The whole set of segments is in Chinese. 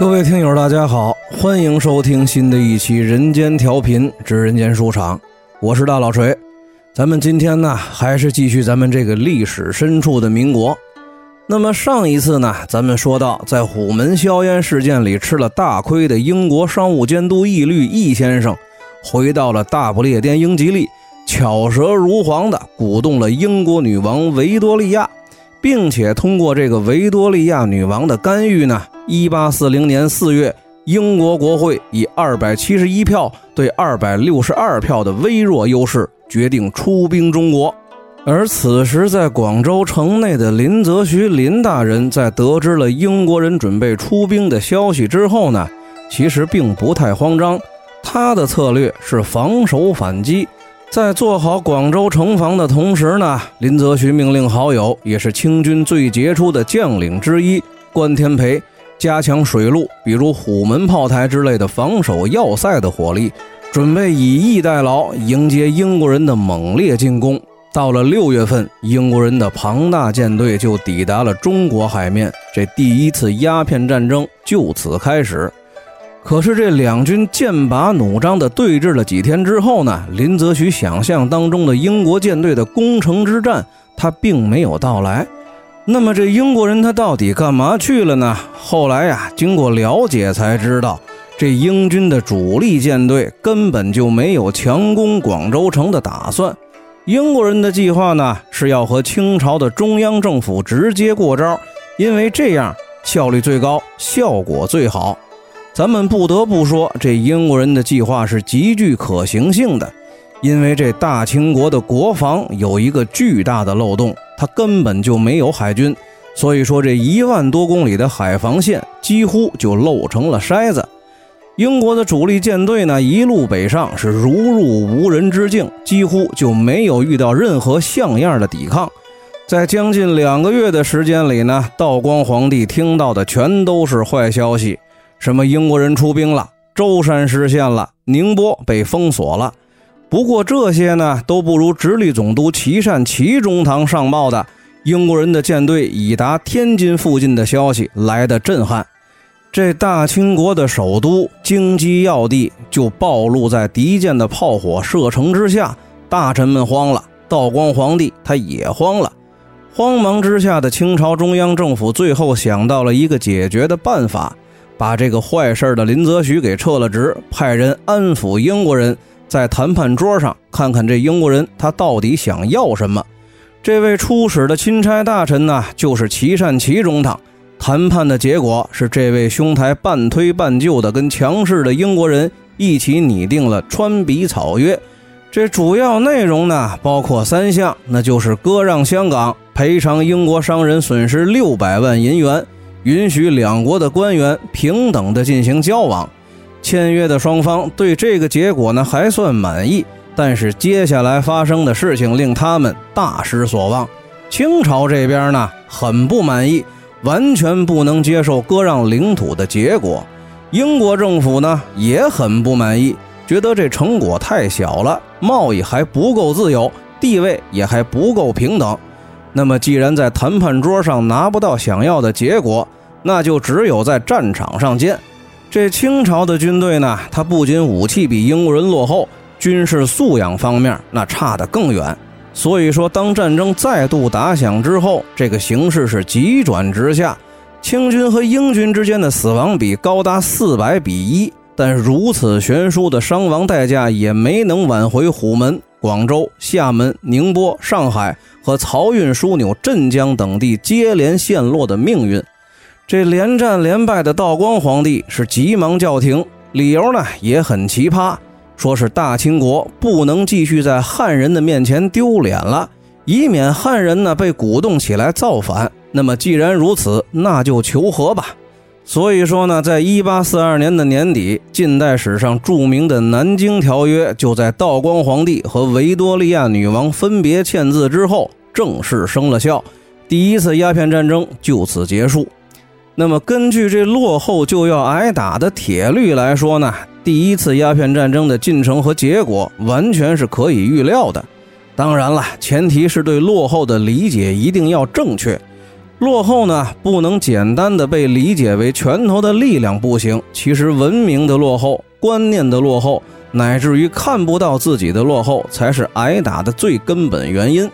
各位听友，大家好，欢迎收听新的一期《人间调频之人间书场》，我是大老锤。咱们今天呢，还是继续咱们这个历史深处的民国。那么上一次呢，咱们说到在虎门销烟事件里吃了大亏的英国商务监督义律易先生，回到了大不列颠英吉利，巧舌如簧的鼓动了英国女王维多利亚。并且通过这个维多利亚女王的干预呢，一八四零年四月，英国国会以二百七十一票对二百六十二票的微弱优势，决定出兵中国。而此时在广州城内的林则徐林大人，在得知了英国人准备出兵的消息之后呢，其实并不太慌张，他的策略是防守反击。在做好广州城防的同时呢，林则徐命令好友，也是清军最杰出的将领之一关天培，加强水路，比如虎门炮台之类的防守要塞的火力，准备以逸待劳，迎接英国人的猛烈进攻。到了六月份，英国人的庞大舰队就抵达了中国海面，这第一次鸦片战争就此开始。可是这两军剑拔弩张的对峙了几天之后呢？林则徐想象当中的英国舰队的攻城之战，他并没有到来。那么这英国人他到底干嘛去了呢？后来呀，经过了解才知道，这英军的主力舰队根本就没有强攻广州城的打算。英国人的计划呢，是要和清朝的中央政府直接过招，因为这样效率最高，效果最好。咱们不得不说，这英国人的计划是极具可行性的，因为这大清国的国防有一个巨大的漏洞，它根本就没有海军，所以说这一万多公里的海防线几乎就漏成了筛子。英国的主力舰队呢，一路北上是如入无人之境，几乎就没有遇到任何像样的抵抗。在将近两个月的时间里呢，道光皇帝听到的全都是坏消息。什么英国人出兵了，舟山失陷了，宁波被封锁了。不过这些呢，都不如直隶总督琦善琦中堂上报的英国人的舰队已达天津附近的消息来的震撼。这大清国的首都京畿要地就暴露在敌舰的炮火射程之下，大臣们慌了，道光皇帝他也慌了。慌忙之下的清朝中央政府最后想到了一个解决的办法。把这个坏事的林则徐给撤了职，派人安抚英国人，在谈判桌上看看这英国人他到底想要什么。这位出使的钦差大臣呢，就是祁善祁中堂。谈判的结果是，这位兄台半推半就的跟强势的英国人一起拟定了川比草约。这主要内容呢，包括三项，那就是割让香港，赔偿英国商人损失六百万银元。允许两国的官员平等的进行交往，签约的双方对这个结果呢还算满意，但是接下来发生的事情令他们大失所望。清朝这边呢很不满意，完全不能接受割让领土的结果；英国政府呢也很不满意，觉得这成果太小了，贸易还不够自由，地位也还不够平等。那么，既然在谈判桌上拿不到想要的结果，那就只有在战场上见。这清朝的军队呢，它不仅武器比英国人落后，军事素养方面那差得更远。所以说，当战争再度打响之后，这个形势是急转直下，清军和英军之间的死亡比高达四百比一。但如此悬殊的伤亡代价，也没能挽回虎门。广州、厦门、宁波、上海和漕运枢纽镇江等地接连陷落的命运，这连战连败的道光皇帝是急忙叫停，理由呢也很奇葩，说是大清国不能继续在汉人的面前丢脸了，以免汉人呢被鼓动起来造反。那么既然如此，那就求和吧。所以说呢，在一八四二年的年底，近代史上著名的《南京条约》就在道光皇帝和维多利亚女王分别签字之后正式生了效，第一次鸦片战争就此结束。那么，根据这落后就要挨打的铁律来说呢，第一次鸦片战争的进程和结果完全是可以预料的。当然了，前提是对落后的理解一定要正确。落后呢，不能简单的被理解为拳头的力量不行，其实文明的落后、观念的落后，乃至于看不到自己的落后，才是挨打的最根本原因。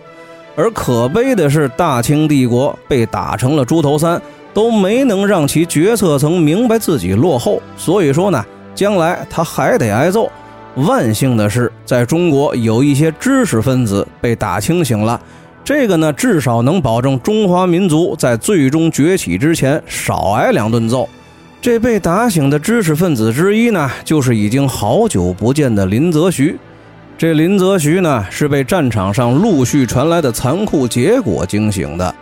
而可悲的是，大清帝国被打成了猪头三，都没能让其决策层明白自己落后，所以说呢，将来他还得挨揍。万幸的是，在中国有一些知识分子被打清醒了。这个呢，至少能保证中华民族在最终崛起之前少挨两顿揍。这被打醒的知识分子之一呢，就是已经好久不见的林则徐。这林则徐呢，是被战场上陆续传来的残酷结果惊醒的。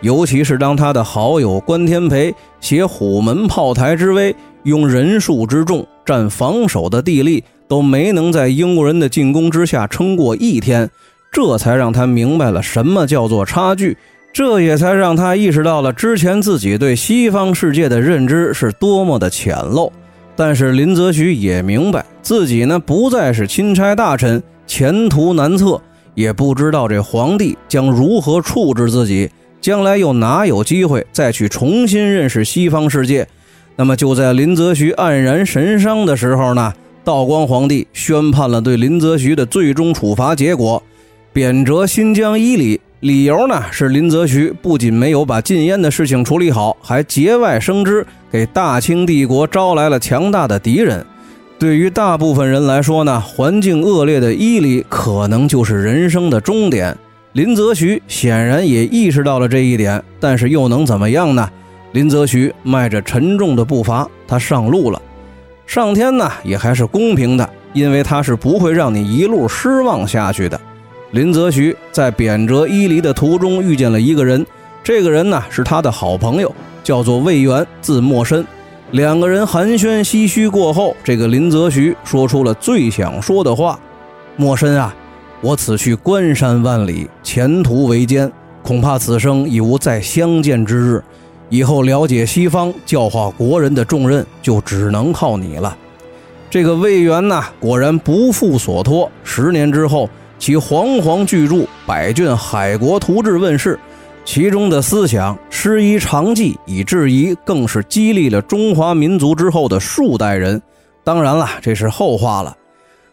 尤其是当他的好友关天培携虎门炮台之威，用人数之众占防守的地利，都没能在英国人的进攻之下撑过一天。这才让他明白了什么叫做差距，这也才让他意识到了之前自己对西方世界的认知是多么的浅陋。但是林则徐也明白自己呢不再是钦差大臣，前途难测，也不知道这皇帝将如何处置自己，将来又哪有机会再去重新认识西方世界？那么就在林则徐黯然神伤的时候呢，道光皇帝宣判了对林则徐的最终处罚结果。贬谪新疆伊犁，理由呢是林则徐不仅没有把禁烟的事情处理好，还节外生枝，给大清帝国招来了强大的敌人。对于大部分人来说呢，环境恶劣的伊犁可能就是人生的终点。林则徐显然也意识到了这一点，但是又能怎么样呢？林则徐迈着沉重的步伐，他上路了。上天呢也还是公平的，因为他是不会让你一路失望下去的。林则徐在贬谪伊犁的途中遇见了一个人，这个人呢是他的好朋友，叫做魏源，字默深。两个人寒暄唏嘘过后，这个林则徐说出了最想说的话：“默深啊，我此去关山万里，前途维艰，恐怕此生已无再相见之日。以后了解西方、教化国人的重任，就只能靠你了。”这个魏源呢，果然不负所托，十年之后。其煌煌巨著《百卷海国图志》问世，其中的思想师夷长技以制夷，更是激励了中华民族之后的数代人。当然了，这是后话了。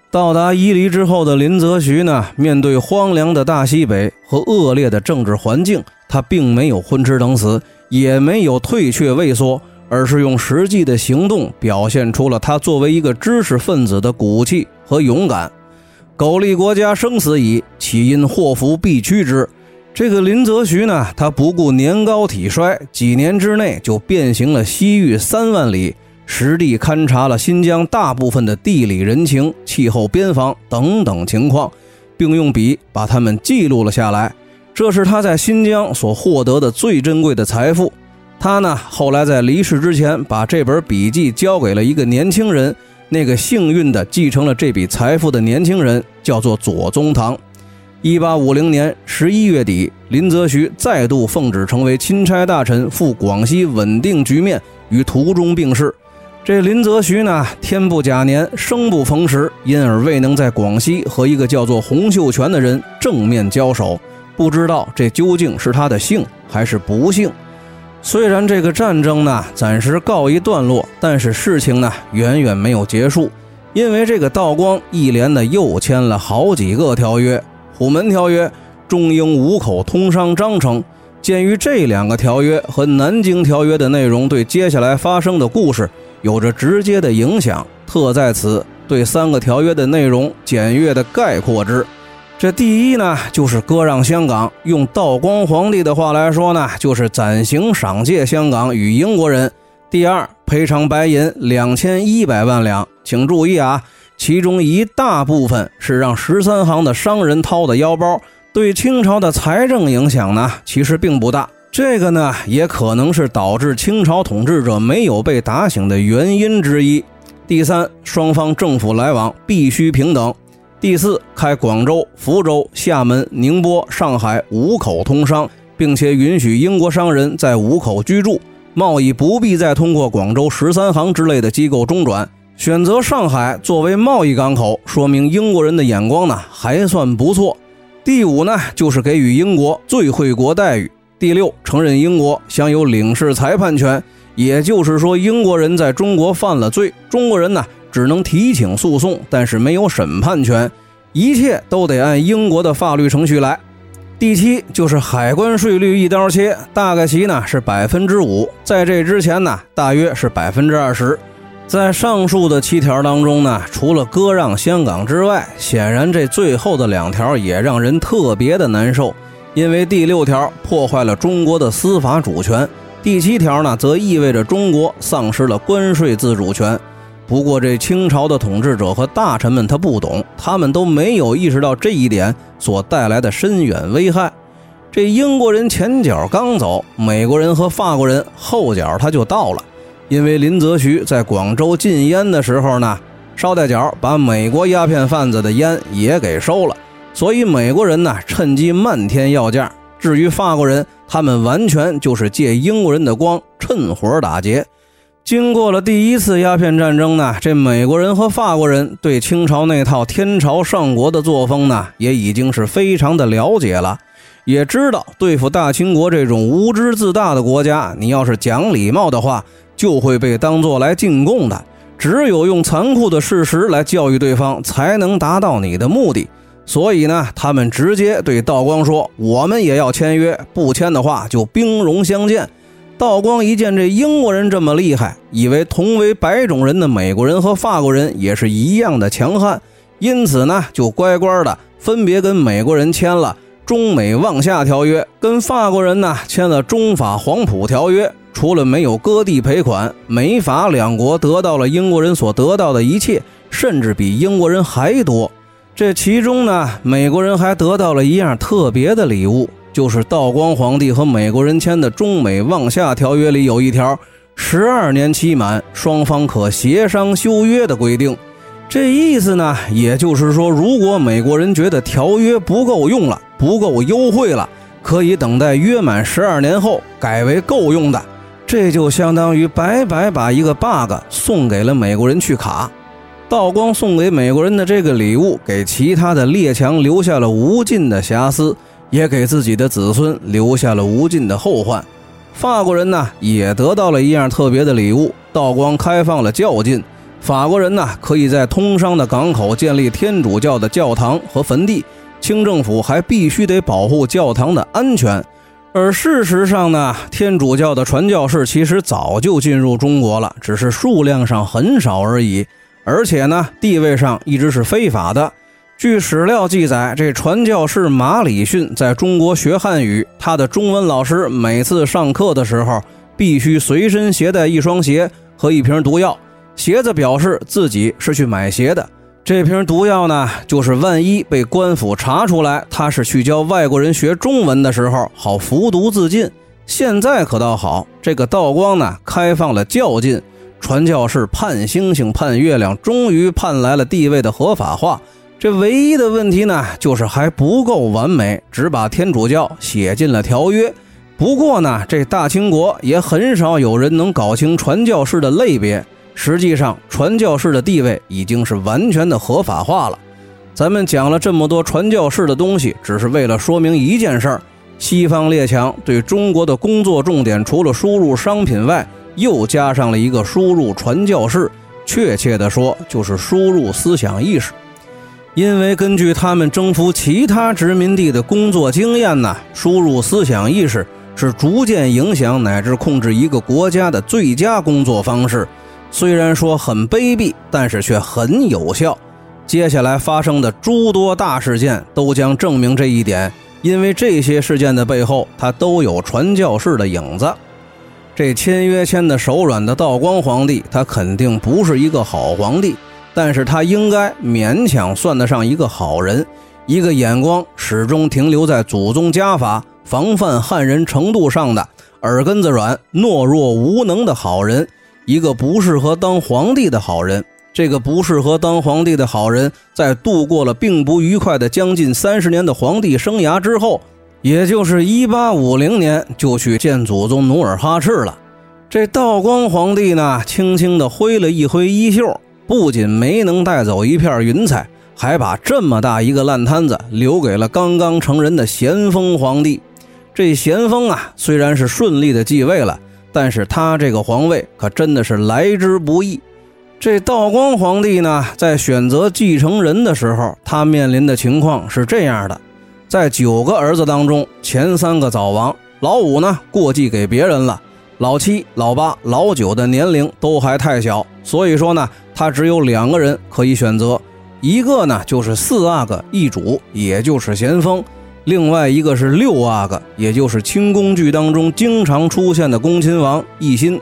到达伊犁之后的林则徐呢，面对荒凉的大西北和恶劣的政治环境，他并没有混吃等死，也没有退却畏缩，而是用实际的行动表现出了他作为一个知识分子的骨气和勇敢。苟利国家生死以，岂因祸福避趋之？这个林则徐呢，他不顾年高体衰，几年之内就变形了西域三万里，实地勘察了新疆大部分的地理人情、气候、边防等等情况，并用笔把它们记录了下来。这是他在新疆所获得的最珍贵的财富。他呢，后来在离世之前，把这本笔记交给了一个年轻人。那个幸运的继承了这笔财富的年轻人叫做左宗棠。一八五零年十一月底，林则徐再度奉旨成为钦差大臣，赴广西稳定局面，于途中病逝。这林则徐呢，天不假年，生不逢时，因而未能在广西和一个叫做洪秀全的人正面交手。不知道这究竟是他的幸还是不幸。虽然这个战争呢暂时告一段落，但是事情呢远远没有结束，因为这个道光一连的又签了好几个条约，虎门条约、中英五口通商章程。鉴于这两个条约和南京条约的内容对接下来发生的故事有着直接的影响，特在此对三个条约的内容简略的概括之。这第一呢，就是割让香港，用道光皇帝的话来说呢，就是暂行赏借香港与英国人。第二，赔偿白银两千一百万两，请注意啊，其中一大部分是让十三行的商人掏的腰包，对清朝的财政影响呢，其实并不大。这个呢，也可能是导致清朝统治者没有被打醒的原因之一。第三，双方政府来往必须平等。第四，开广州、福州、厦门、宁波、上海五口通商，并且允许英国商人在五口居住，贸易不必再通过广州十三行之类的机构中转。选择上海作为贸易港口，说明英国人的眼光呢还算不错。第五呢，就是给予英国最惠国待遇。第六，承认英国享有领事裁判权，也就是说，英国人在中国犯了罪，中国人呢只能提请诉讼，但是没有审判权，一切都得按英国的法律程序来。第七就是海关税率一刀切，大概其呢是百分之五，在这之前呢大约是百分之二十。在上述的七条当中呢，除了割让香港之外，显然这最后的两条也让人特别的难受，因为第六条破坏了中国的司法主权，第七条呢则意味着中国丧失了关税自主权。不过，这清朝的统治者和大臣们他不懂，他们都没有意识到这一点所带来的深远危害。这英国人前脚刚走，美国人和法国人后脚他就到了。因为林则徐在广州禁烟的时候呢，捎带脚把美国鸦片贩子的烟也给收了，所以美国人呢趁机漫天要价。至于法国人，他们完全就是借英国人的光，趁火打劫。经过了第一次鸦片战争呢，这美国人和法国人对清朝那套天朝上国的作风呢，也已经是非常的了解了，也知道对付大清国这种无知自大的国家，你要是讲礼貌的话，就会被当做来进贡的。只有用残酷的事实来教育对方，才能达到你的目的。所以呢，他们直接对道光说：“我们也要签约，不签的话就兵戎相见。”道光一见这英国人这么厉害，以为同为白种人的美国人和法国人也是一样的强悍，因此呢，就乖乖的分别跟美国人签了中美望夏条约，跟法国人呢签了中法黄埔条约。除了没有割地赔款，美法两国得到了英国人所得到的一切，甚至比英国人还多。这其中呢，美国人还得到了一样特别的礼物。就是道光皇帝和美国人签的中美望夏条约里有一条，十二年期满，双方可协商修约的规定。这意思呢，也就是说，如果美国人觉得条约不够用了，不够优惠了，可以等待约满十二年后改为够用的。这就相当于白白把一个 bug 送给了美国人去卡。道光送给美国人的这个礼物，给其他的列强留下了无尽的瑕疵。也给自己的子孙留下了无尽的后患。法国人呢，也得到了一样特别的礼物。道光开放了教禁，法国人呢可以在通商的港口建立天主教的教堂和坟地，清政府还必须得保护教堂的安全。而事实上呢，天主教的传教士其实早就进入中国了，只是数量上很少而已，而且呢，地位上一直是非法的。据史料记载，这传教士马礼逊在中国学汉语，他的中文老师每次上课的时候，必须随身携带一双鞋和一瓶毒药。鞋子表示自己是去买鞋的，这瓶毒药呢，就是万一被官府查出来他是去教外国人学中文的时候，好服毒自尽。现在可倒好，这个道光呢，开放了教禁，传教士盼星星盼月亮，终于盼来了地位的合法化。这唯一的问题呢，就是还不够完美，只把天主教写进了条约。不过呢，这大清国也很少有人能搞清传教士的类别。实际上，传教士的地位已经是完全的合法化了。咱们讲了这么多传教士的东西，只是为了说明一件事儿：西方列强对中国的工作重点，除了输入商品外，又加上了一个输入传教士，确切的说，就是输入思想意识。因为根据他们征服其他殖民地的工作经验呢，输入思想意识是逐渐影响乃至控制一个国家的最佳工作方式。虽然说很卑鄙，但是却很有效。接下来发生的诸多大事件都将证明这一点。因为这些事件的背后，它都有传教士的影子。这签约签的手软的道光皇帝，他肯定不是一个好皇帝。但是他应该勉强算得上一个好人，一个眼光始终停留在祖宗家法、防范汉人程度上的耳根子软、懦弱无能的好人，一个不适合当皇帝的好人。这个不适合当皇帝的好人，在度过了并不愉快的将近三十年的皇帝生涯之后，也就是一八五零年，就去见祖宗努尔哈赤了。这道光皇帝呢，轻轻地挥了一挥衣袖。不仅没能带走一片云彩，还把这么大一个烂摊子留给了刚刚成人的咸丰皇帝。这咸丰啊，虽然是顺利的继位了，但是他这个皇位可真的是来之不易。这道光皇帝呢，在选择继承人的时候，他面临的情况是这样的：在九个儿子当中，前三个早亡，老五呢过继给别人了，老七、老八、老九的年龄都还太小，所以说呢，他只有两个人可以选择，一个呢就是四阿哥奕主，也就是咸丰。另外一个是六阿哥，也就是清宫剧当中经常出现的恭亲王奕欣。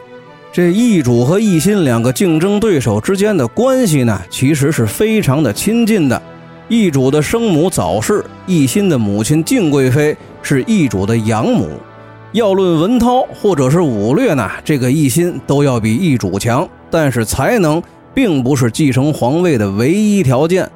这奕主和奕欣两个竞争对手之间的关系呢，其实是非常的亲近的。奕主的生母早逝，奕欣的母亲敬贵妃是奕主的养母。要论文韬或者是武略呢，这个奕欣都要比奕主强，但是才能并不是继承皇位的唯一条件。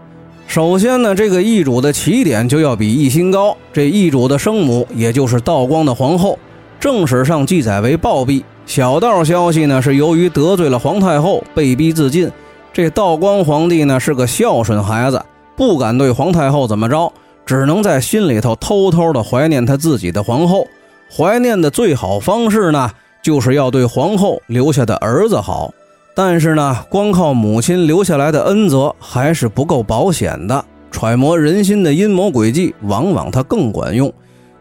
首先呢，这个易主的起点就要比奕心高。这易主的生母，也就是道光的皇后，正史上记载为暴毙。小道消息呢，是由于得罪了皇太后，被逼自尽。这道光皇帝呢是个孝顺孩子，不敢对皇太后怎么着，只能在心里头偷偷的怀念他自己的皇后。怀念的最好方式呢，就是要对皇后留下的儿子好。但是呢，光靠母亲留下来的恩泽还是不够保险的。揣摩人心的阴谋诡计，往往它更管用。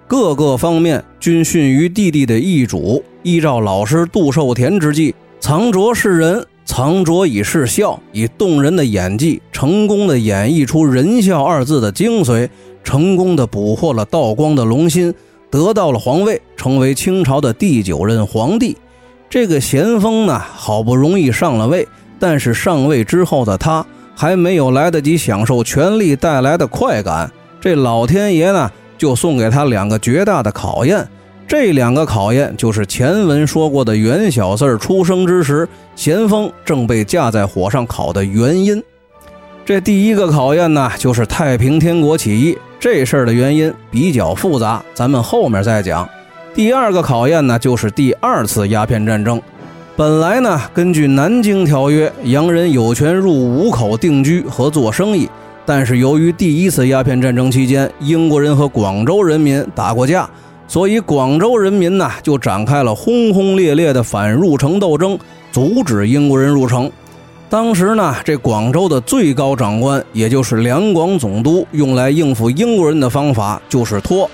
各个方面均逊于弟弟的易主。依照老师杜寿田之计，藏拙是人，藏拙以示孝，以动人的演技，成功的演绎出“仁孝”二字的精髓，成功的捕获了道光的龙心，得到了皇位，成为清朝的第九任皇帝。这个咸丰呢，好不容易上了位，但是上位之后的他还没有来得及享受权力带来的快感，这老天爷呢就送给他两个绝大的考验。这两个考验就是前文说过的袁小四出生之时，咸丰正被架在火上烤的原因。这第一个考验呢，就是太平天国起义这事儿的原因比较复杂，咱们后面再讲。第二个考验呢，就是第二次鸦片战争。本来呢，根据《南京条约》，洋人有权入五口定居和做生意。但是由于第一次鸦片战争期间，英国人和广州人民打过架，所以广州人民呢就展开了轰轰烈烈的反入城斗争，阻止英国人入城。当时呢，这广州的最高长官，也就是两广总督，用来应付英国人的方法就是拖。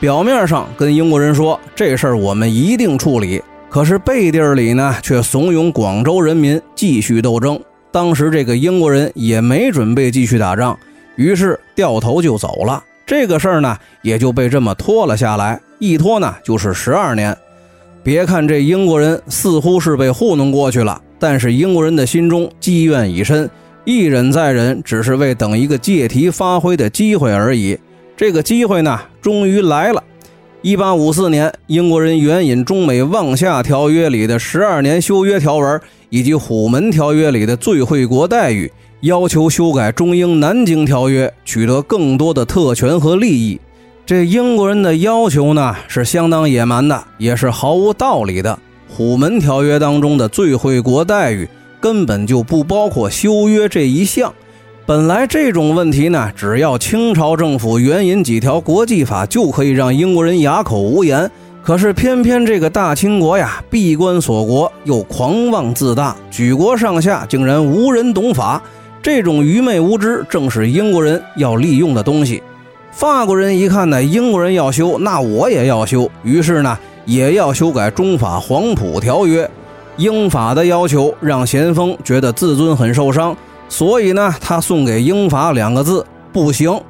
表面上跟英国人说这事儿我们一定处理，可是背地里呢却怂恿广州人民继续斗争。当时这个英国人也没准备继续打仗，于是掉头就走了。这个事儿呢也就被这么拖了下来，一拖呢就是十二年。别看这英国人似乎是被糊弄过去了，但是英国人的心中积怨已深，一忍再忍，只是为等一个借题发挥的机会而已。这个机会呢，终于来了。一八五四年，英国人援引中美望夏条约里的十二年修约条文，以及虎门条约里的最惠国待遇，要求修改中英南京条约，取得更多的特权和利益。这英国人的要求呢，是相当野蛮的，也是毫无道理的。虎门条约当中的最惠国待遇，根本就不包括修约这一项。本来这种问题呢，只要清朝政府援引几条国际法，就可以让英国人哑口无言。可是偏偏这个大清国呀，闭关锁国，又狂妄自大，举国上下竟然无人懂法。这种愚昧无知，正是英国人要利用的东西。法国人一看呢，英国人要修，那我也要修，于是呢，也要修改中法黄埔条约。英法的要求让咸丰觉得自尊很受伤。所以呢，他送给英法两个字不行。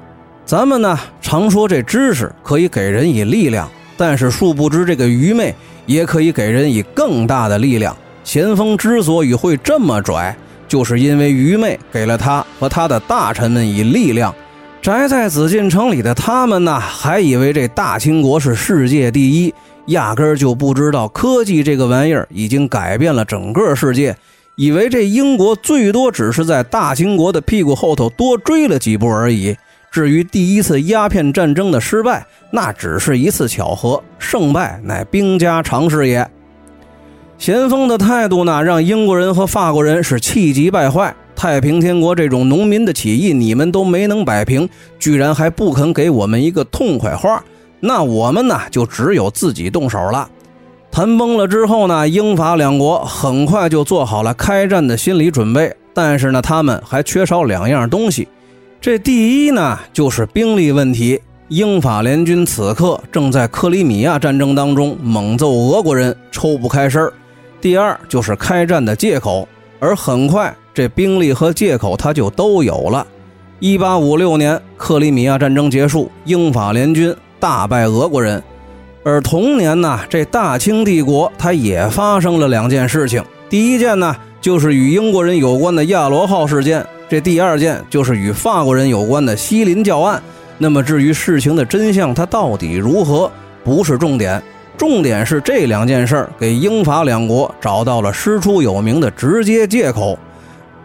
咱们呢常说这知识可以给人以力量，但是殊不知这个愚昧也可以给人以更大的力量。咸丰之所以会这么拽，就是因为愚昧给了他和他的大臣们以力量。宅在紫禁城里的他们呢，还以为这大清国是世界第一，压根儿就不知道科技这个玩意儿已经改变了整个世界。以为这英国最多只是在大清国的屁股后头多追了几步而已。至于第一次鸦片战争的失败，那只是一次巧合，胜败乃兵家常事也。咸丰的态度呢，让英国人和法国人是气急败坏。太平天国这种农民的起义，你们都没能摆平，居然还不肯给我们一个痛快话。那我们呢就只有自己动手了。谈崩了之后呢，英法两国很快就做好了开战的心理准备。但是呢，他们还缺少两样东西。这第一呢，就是兵力问题。英法联军此刻正在克里米亚战争当中猛揍俄国人，抽不开身儿。第二就是开战的借口。而很快，这兵力和借口他就都有了。一八五六年，克里米亚战争结束，英法联军大败俄国人。而同年呢，这大清帝国它也发生了两件事情。第一件呢，就是与英国人有关的亚罗号事件；这第二件就是与法国人有关的西林教案。那么至于事情的真相，它到底如何，不是重点，重点是这两件事儿给英法两国找到了师出有名的直接借口。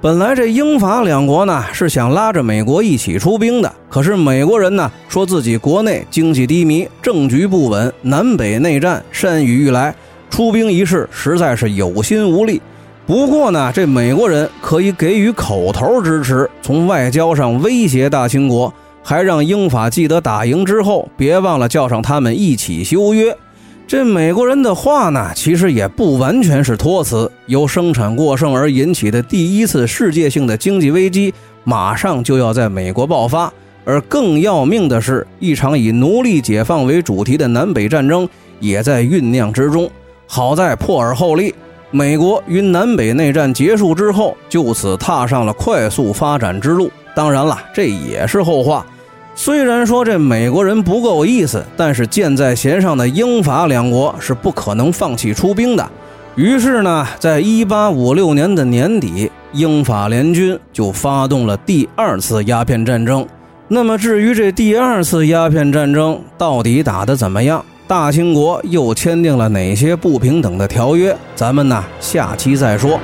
本来这英法两国呢是想拉着美国一起出兵的，可是美国人呢说自己国内经济低迷，政局不稳，南北内战山雨欲来，出兵一事实在是有心无力。不过呢，这美国人可以给予口头支持，从外交上威胁大清国，还让英法记得打赢之后别忘了叫上他们一起修约。这美国人的话呢，其实也不完全是托词。由生产过剩而引起的第一次世界性的经济危机，马上就要在美国爆发。而更要命的是，一场以奴隶解放为主题的南北战争也在酝酿之中。好在破而后立，美国于南北内战结束之后，就此踏上了快速发展之路。当然了，这也是后话。虽然说这美国人不够意思，但是箭在弦上的英法两国是不可能放弃出兵的。于是呢，在一八五六年的年底，英法联军就发动了第二次鸦片战争。那么，至于这第二次鸦片战争到底打得怎么样，大清国又签订了哪些不平等的条约，咱们呢下期再说。